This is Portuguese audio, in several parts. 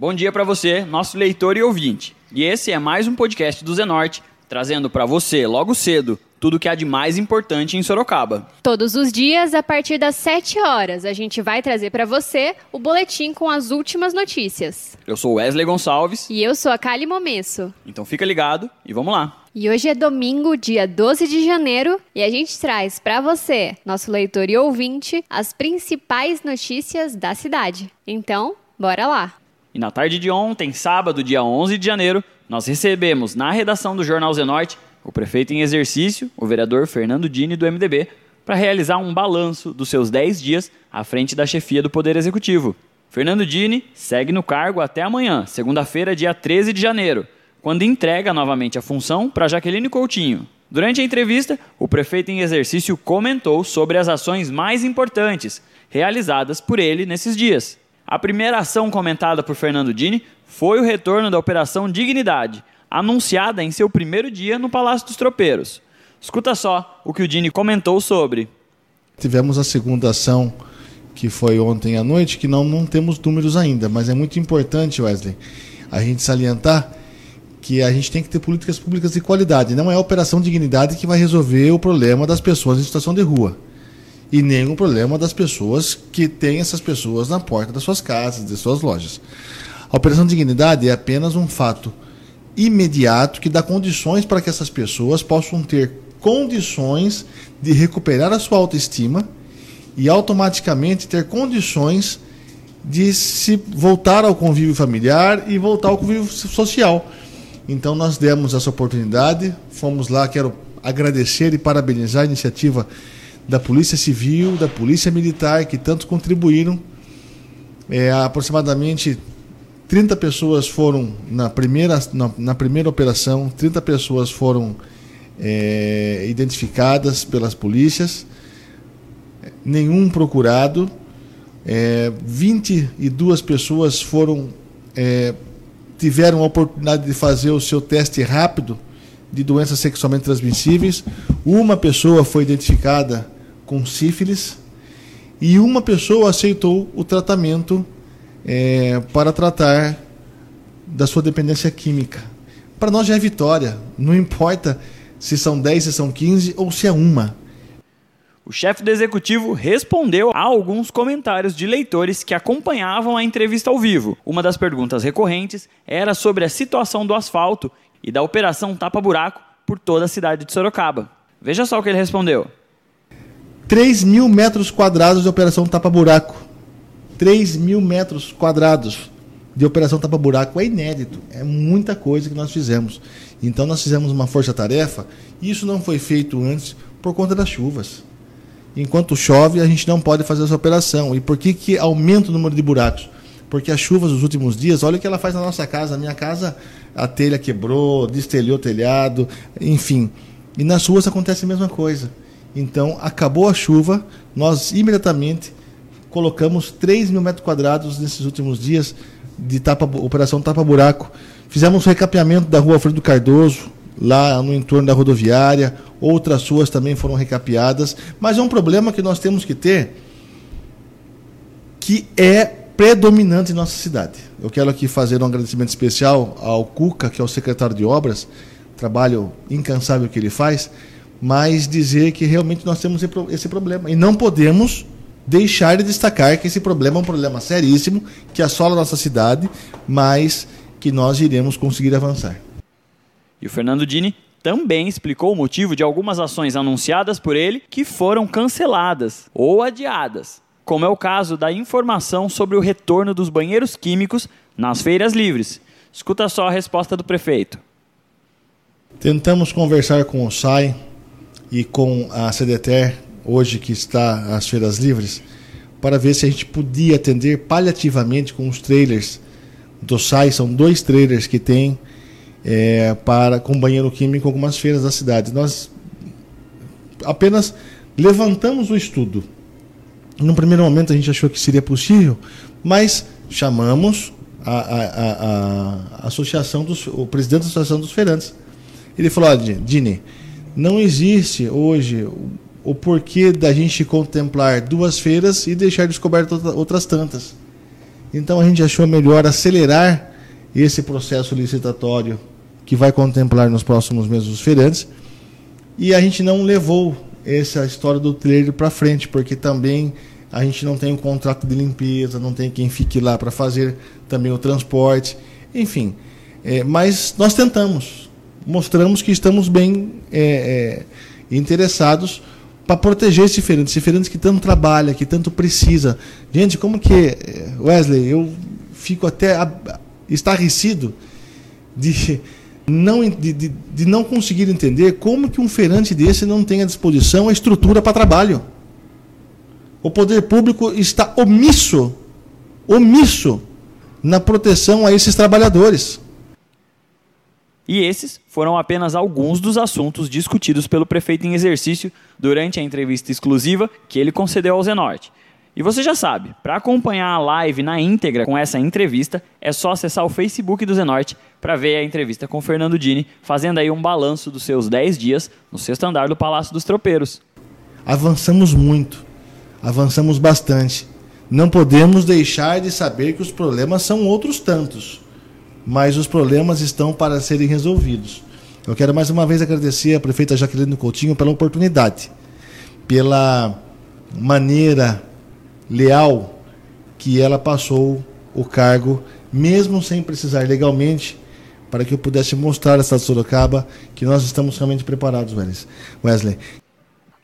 Bom dia para você, nosso leitor e ouvinte. E esse é mais um podcast do Zenorte, trazendo para você, logo cedo, tudo o que há de mais importante em Sorocaba. Todos os dias, a partir das 7 horas, a gente vai trazer para você o boletim com as últimas notícias. Eu sou Wesley Gonçalves. E eu sou a Kali Momesso. Então fica ligado e vamos lá. E hoje é domingo, dia 12 de janeiro, e a gente traz para você, nosso leitor e ouvinte, as principais notícias da cidade. Então, bora lá! E na tarde de ontem, sábado, dia 11 de janeiro, nós recebemos na redação do Jornal Zenorte o prefeito em exercício, o vereador Fernando Dini, do MDB, para realizar um balanço dos seus 10 dias à frente da chefia do Poder Executivo. Fernando Dini segue no cargo até amanhã, segunda-feira, dia 13 de janeiro, quando entrega novamente a função para Jaqueline Coutinho. Durante a entrevista, o prefeito em exercício comentou sobre as ações mais importantes realizadas por ele nesses dias. A primeira ação comentada por Fernando Dini foi o retorno da Operação Dignidade, anunciada em seu primeiro dia no Palácio dos Tropeiros. Escuta só o que o Dini comentou sobre. Tivemos a segunda ação, que foi ontem à noite, que não, não temos números ainda, mas é muito importante, Wesley, a gente salientar que a gente tem que ter políticas públicas de qualidade. Não é a Operação Dignidade que vai resolver o problema das pessoas em situação de rua e o problema das pessoas que têm essas pessoas na porta das suas casas, de suas lojas. A Operação Dignidade é apenas um fato imediato que dá condições para que essas pessoas possam ter condições de recuperar a sua autoestima e automaticamente ter condições de se voltar ao convívio familiar e voltar ao convívio social. Então nós demos essa oportunidade, fomos lá, quero agradecer e parabenizar a iniciativa da Polícia Civil, da Polícia Militar, que tanto contribuíram. É, aproximadamente 30 pessoas foram na primeira, na, na primeira operação, 30 pessoas foram é, identificadas pelas polícias, nenhum procurado, é, 22 pessoas foram é, tiveram a oportunidade de fazer o seu teste rápido de doenças sexualmente transmissíveis, uma pessoa foi identificada com sífilis e uma pessoa aceitou o tratamento é, para tratar da sua dependência química. Para nós já é vitória, não importa se são 10, se são 15 ou se é uma. O chefe do executivo respondeu a alguns comentários de leitores que acompanhavam a entrevista ao vivo. Uma das perguntas recorrentes era sobre a situação do asfalto e da operação tapa-buraco por toda a cidade de Sorocaba. Veja só o que ele respondeu. 3 mil metros quadrados de operação tapa-buraco. 3 mil metros quadrados de operação tapa-buraco é inédito. É muita coisa que nós fizemos. Então nós fizemos uma força-tarefa e isso não foi feito antes por conta das chuvas. Enquanto chove, a gente não pode fazer essa operação. E por que, que aumenta o número de buracos? Porque as chuvas dos últimos dias, olha o que ela faz na nossa casa. Na minha casa, a telha quebrou, destelhou o telhado, enfim. E nas ruas acontece a mesma coisa. Então, acabou a chuva, nós imediatamente colocamos 3 mil metros quadrados nesses últimos dias de tapa, operação tapa-buraco. Fizemos o recapeamento da rua Alfredo Cardoso, lá no entorno da rodoviária. Outras ruas também foram recapeadas. Mas é um problema que nós temos que ter que é predominante em nossa cidade. Eu quero aqui fazer um agradecimento especial ao Cuca, que é o secretário de obras, trabalho incansável que ele faz mas dizer que realmente nós temos esse problema. E não podemos deixar de destacar que esse problema é um problema seríssimo, que assola a nossa cidade, mas que nós iremos conseguir avançar. E o Fernando Dini também explicou o motivo de algumas ações anunciadas por ele que foram canceladas ou adiadas, como é o caso da informação sobre o retorno dos banheiros químicos nas feiras livres. Escuta só a resposta do prefeito. Tentamos conversar com o SAI, e com a CDTER, hoje que está às feiras livres, para ver se a gente podia atender paliativamente com os trailers do SAI, são dois trailers que tem é, para com banheiro químico em algumas feiras da cidade. Nós apenas levantamos o estudo. No primeiro momento a gente achou que seria possível, mas chamamos a, a, a, a associação dos, o presidente da associação dos feirantes. Ele falou: Dini, não existe hoje o porquê da gente contemplar duas feiras e deixar descobertas outras tantas. Então a gente achou melhor acelerar esse processo licitatório que vai contemplar nos próximos meses os feirantes. E a gente não levou essa história do trailer para frente, porque também a gente não tem um contrato de limpeza, não tem quem fique lá para fazer também o transporte, enfim. É, mas nós tentamos, mostramos que estamos bem é, é, interessados para proteger esse feirante, esse feirante que tanto trabalha, que tanto precisa. Gente, como que, é, Wesley, eu fico até estarrecido de não, de, de, de não conseguir entender como que um feirante desse não tem à disposição a estrutura para trabalho. O poder público está omisso, omisso na proteção a esses trabalhadores. E esses foram apenas alguns dos assuntos discutidos pelo prefeito em exercício durante a entrevista exclusiva que ele concedeu ao Zenorte. E você já sabe, para acompanhar a live na íntegra com essa entrevista, é só acessar o Facebook do Zenorte para ver a entrevista com Fernando Dini, fazendo aí um balanço dos seus 10 dias no sexto andar do Palácio dos Tropeiros. Avançamos muito, avançamos bastante. Não podemos deixar de saber que os problemas são outros tantos mas os problemas estão para serem resolvidos. Eu quero mais uma vez agradecer a prefeita Jaqueline Coutinho pela oportunidade, pela maneira leal que ela passou o cargo, mesmo sem precisar legalmente, para que eu pudesse mostrar a cidade de Sorocaba que nós estamos realmente preparados, Wesley.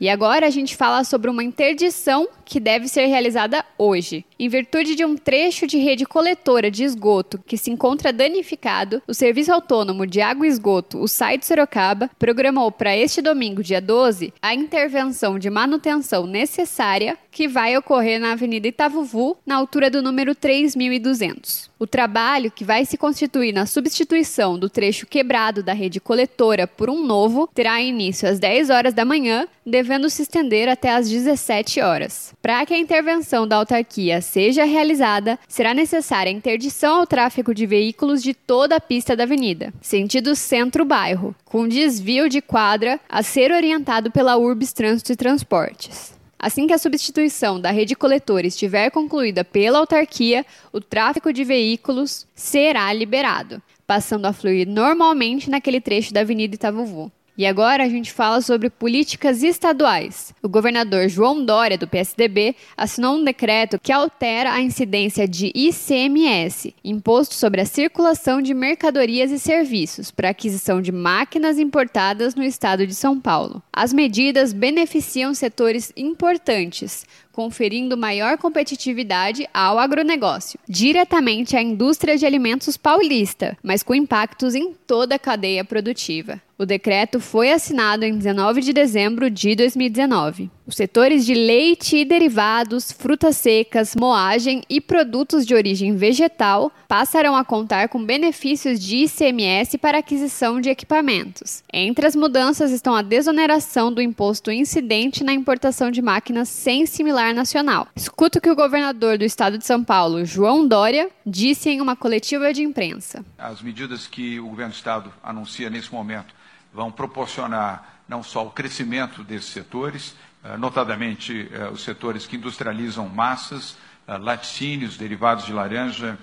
E agora a gente fala sobre uma interdição que deve ser realizada hoje. Em virtude de um trecho de rede coletora de esgoto que se encontra danificado, o Serviço Autônomo de Água e Esgoto, o SAI de Sorocaba, programou para este domingo, dia 12, a intervenção de manutenção necessária que vai ocorrer na Avenida Itavuvu, na altura do número 3200. O trabalho, que vai se constituir na substituição do trecho quebrado da rede coletora por um novo, terá início às 10 horas da manhã, devendo se estender até às 17 horas. Para que a intervenção da autarquia seja realizada, será necessária a interdição ao tráfego de veículos de toda a pista da avenida, sentido centro-bairro, com desvio de quadra a ser orientado pela Urbis Trânsito e Transportes. Assim que a substituição da rede coletora estiver concluída pela autarquia, o tráfego de veículos será liberado, passando a fluir normalmente naquele trecho da Avenida Itavuvu. E agora a gente fala sobre políticas estaduais. O governador João Dória, do PSDB, assinou um decreto que altera a incidência de ICMS, Imposto sobre a Circulação de Mercadorias e Serviços, para aquisição de máquinas importadas no estado de São Paulo. As medidas beneficiam setores importantes, conferindo maior competitividade ao agronegócio, diretamente à indústria de alimentos paulista, mas com impactos em toda a cadeia produtiva. O decreto foi assinado em 19 de dezembro de 2019. Os setores de leite e derivados, frutas secas, moagem e produtos de origem vegetal passarão a contar com benefícios de ICMS para aquisição de equipamentos. Entre as mudanças estão a desoneração do imposto incidente na importação de máquinas sem similar nacional. Escuta o que o governador do estado de São Paulo, João Dória, disse em uma coletiva de imprensa. As medidas que o governo do estado anuncia nesse momento vão proporcionar não só o crescimento desses setores, notadamente eh, os setores que industrializam massas, eh, laticínios, derivados de laranja,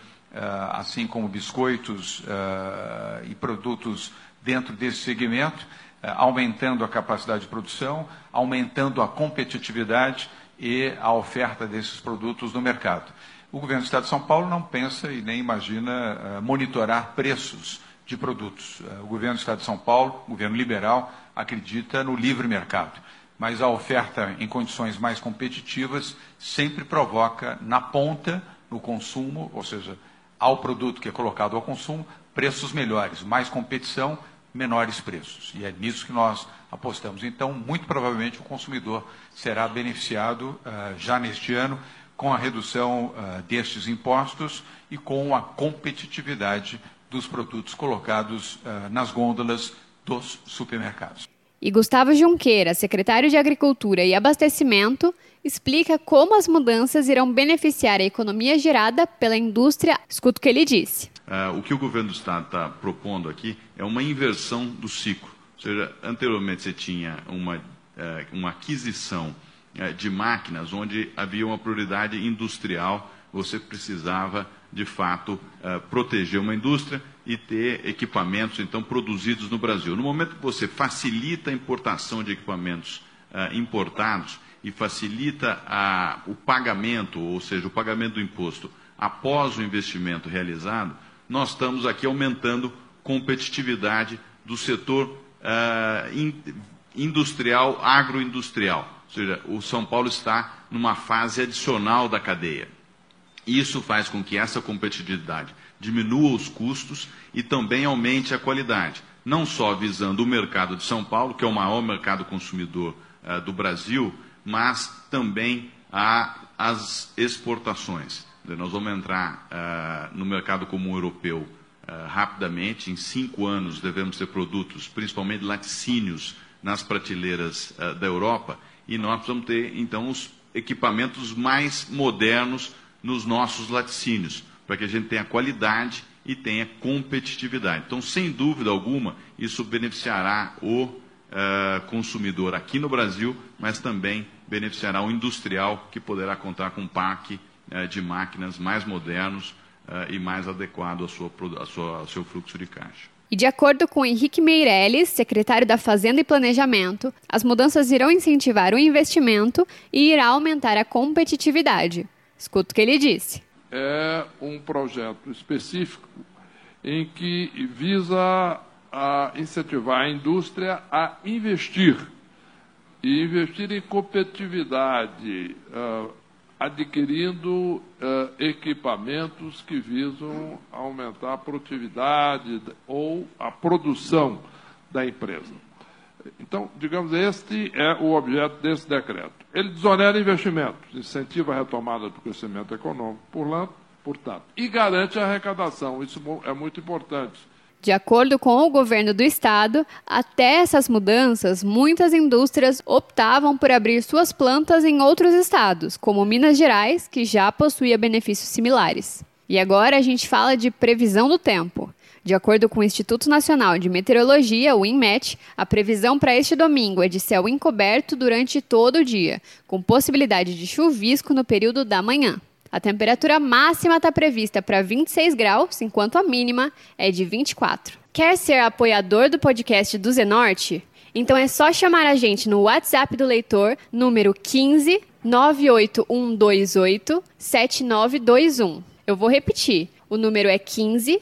assim como biscoitos e produtos dentro desse segmento, aumentando a capacidade de produção, aumentando a competitividade e a oferta desses produtos no mercado. O governo do Estado de São Paulo não pensa e nem imagina monitorar preços de produtos. O governo do Estado de São Paulo, governo liberal, acredita no livre mercado mas a oferta em condições mais competitivas sempre provoca na ponta, no consumo, ou seja, ao produto que é colocado ao consumo, preços melhores, mais competição, menores preços. E é nisso que nós apostamos. Então, muito provavelmente, o consumidor será beneficiado uh, já neste ano com a redução uh, destes impostos e com a competitividade dos produtos colocados uh, nas gôndolas dos supermercados. E Gustavo Junqueira, secretário de Agricultura e Abastecimento, explica como as mudanças irão beneficiar a economia gerada pela indústria. Escuta o que ele disse. Uh, o que o governo do Estado está propondo aqui é uma inversão do ciclo. Ou seja, anteriormente você tinha uma, uh, uma aquisição uh, de máquinas onde havia uma prioridade industrial você precisava, de fato, uh, proteger uma indústria e ter equipamentos, então, produzidos no Brasil. No momento que você facilita a importação de equipamentos uh, importados e facilita o pagamento, ou seja, o pagamento do imposto após o investimento realizado, nós estamos aqui aumentando competitividade do setor in, industrial, agroindustrial. Ou seja, o São Paulo está numa fase adicional da cadeia. Isso faz com que essa competitividade diminua os custos e também aumente a qualidade, não só visando o mercado de São Paulo, que é o maior mercado consumidor uh, do Brasil, mas também a, as exportações. Nós vamos entrar uh, no mercado comum europeu uh, rapidamente. Em cinco anos devemos ter produtos, principalmente laticínios, nas prateleiras da Europa e nós precisamos ter, então, os equipamentos mais modernos nos nossos laticínios, para que a gente tenha qualidade e tenha competitividade. Então, sem dúvida alguma, isso beneficiará o uh, consumidor aqui no Brasil, mas também beneficiará o industrial, que poderá contar com um parque uh, de máquinas mais modernos uh, e mais adequado ao, sua, ao seu fluxo de caixa. E de acordo com Henrique Meirelles, secretário da Fazenda e Planejamento, as mudanças irão incentivar o investimento e irá aumentar a competitividade. Escuta o que ele disse. É um projeto específico em que visa a incentivar a indústria a investir e investir em competitividade, uh, adquirindo uh, equipamentos que visam aumentar a produtividade ou a produção da empresa. Então, digamos, este é o objeto desse decreto. Ele desonera investimentos, incentiva a retomada do crescimento econômico, portanto, e garante a arrecadação. Isso é muito importante de acordo com o governo do estado, até essas mudanças, muitas indústrias optavam por abrir suas plantas em outros estados, como Minas Gerais, que já possuía benefícios similares. E agora a gente fala de previsão do tempo. De acordo com o Instituto Nacional de Meteorologia, o INMET, a previsão para este domingo é de céu encoberto durante todo o dia, com possibilidade de chuvisco no período da manhã. A temperatura máxima está prevista para 26 graus, enquanto a mínima é de 24. Quer ser apoiador do podcast do Zenorte? Então é só chamar a gente no WhatsApp do leitor, número 15 98128 7921. Eu vou repetir. O número é 15